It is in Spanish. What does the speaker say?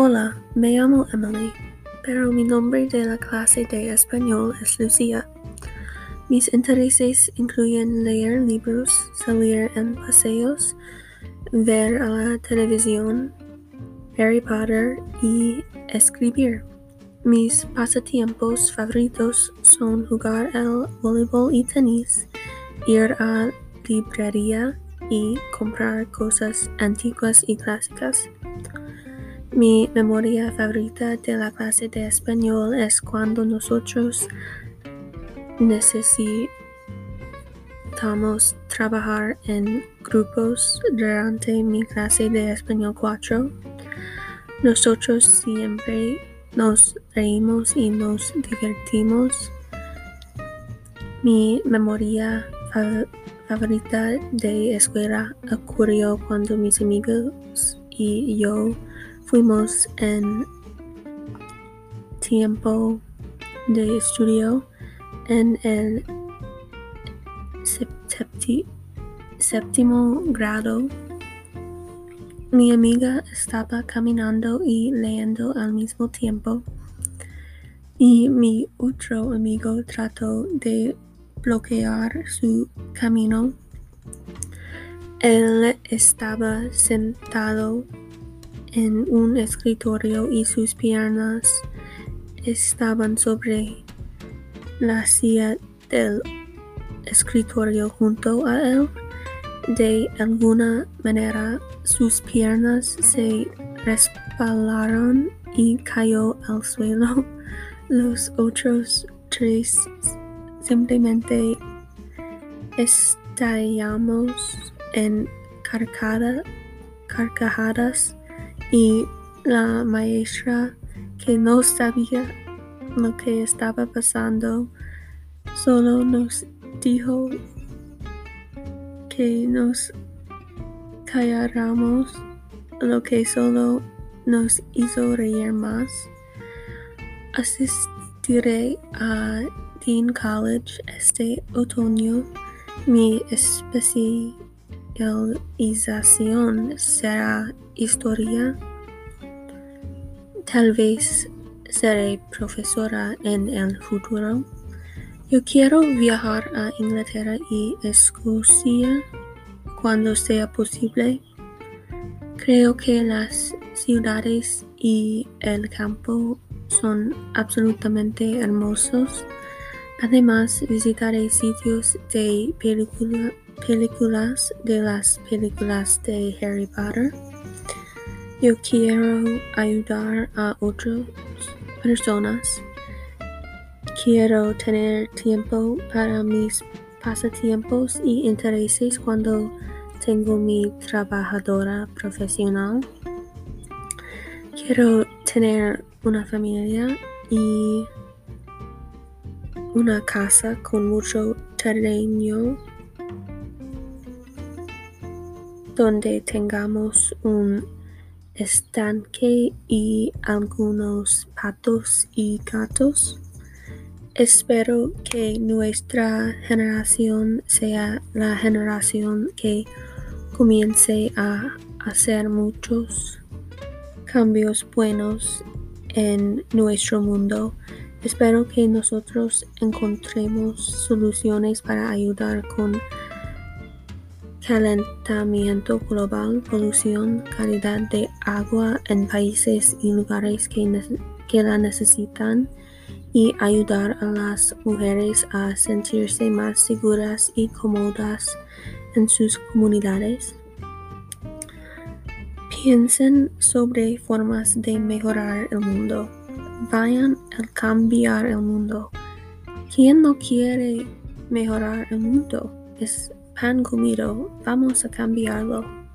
Hola, me llamo Emily, pero mi nombre de la clase de español es Lucía. Mis intereses incluyen leer libros, salir en paseos, ver a la televisión, Harry Potter y escribir. Mis pasatiempos favoritos son jugar el voleibol y tenis, ir a librería y comprar cosas antiguas y clásicas. Mi memoria favorita de la clase de español es cuando nosotros necesitamos trabajar en grupos durante mi clase de español 4. Nosotros siempre nos reímos y nos divertimos. Mi memoria favorita de escuela ocurrió cuando mis amigos y yo fuimos en tiempo de estudio en el séptimo grado. Mi amiga estaba caminando y leyendo al mismo tiempo y mi otro amigo trató de bloquear su camino. Él estaba sentado en un escritorio y sus piernas estaban sobre la silla del escritorio junto a él. De alguna manera sus piernas se respalaron y cayó al suelo. Los otros tres simplemente estallamos en carcajadas y la maestra que no sabía lo que estaba pasando solo nos dijo que nos calláramos lo que solo nos hizo reír más. Asistiré a Dean College este otoño. Mi especialización será historia. Tal vez seré profesora en el futuro. Yo quiero viajar a Inglaterra y Escocia cuando sea posible. Creo que las ciudades y el campo son absolutamente hermosos. Además, visitaré sitios de películas de las películas de Harry Potter. Yo quiero ayudar a otras personas. Quiero tener tiempo para mis pasatiempos y intereses cuando tengo mi trabajadora profesional. Quiero tener una familia y una casa con mucho terreno donde tengamos un estanque y algunos patos y gatos. Espero que nuestra generación sea la generación que comience a hacer muchos cambios buenos en nuestro mundo. Espero que nosotros encontremos soluciones para ayudar con calentamiento global, polución, calidad de agua en países y lugares que, la necesitan y ayudar a las mujeres a sentirse más seguras y cómodas en sus comunidades. Piensen sobre formas de mejorar el mundo. Vayan a cambiar el mundo. ¿Quién no quiere mejorar el mundo? Es pan comido, vamos a cambiarlo.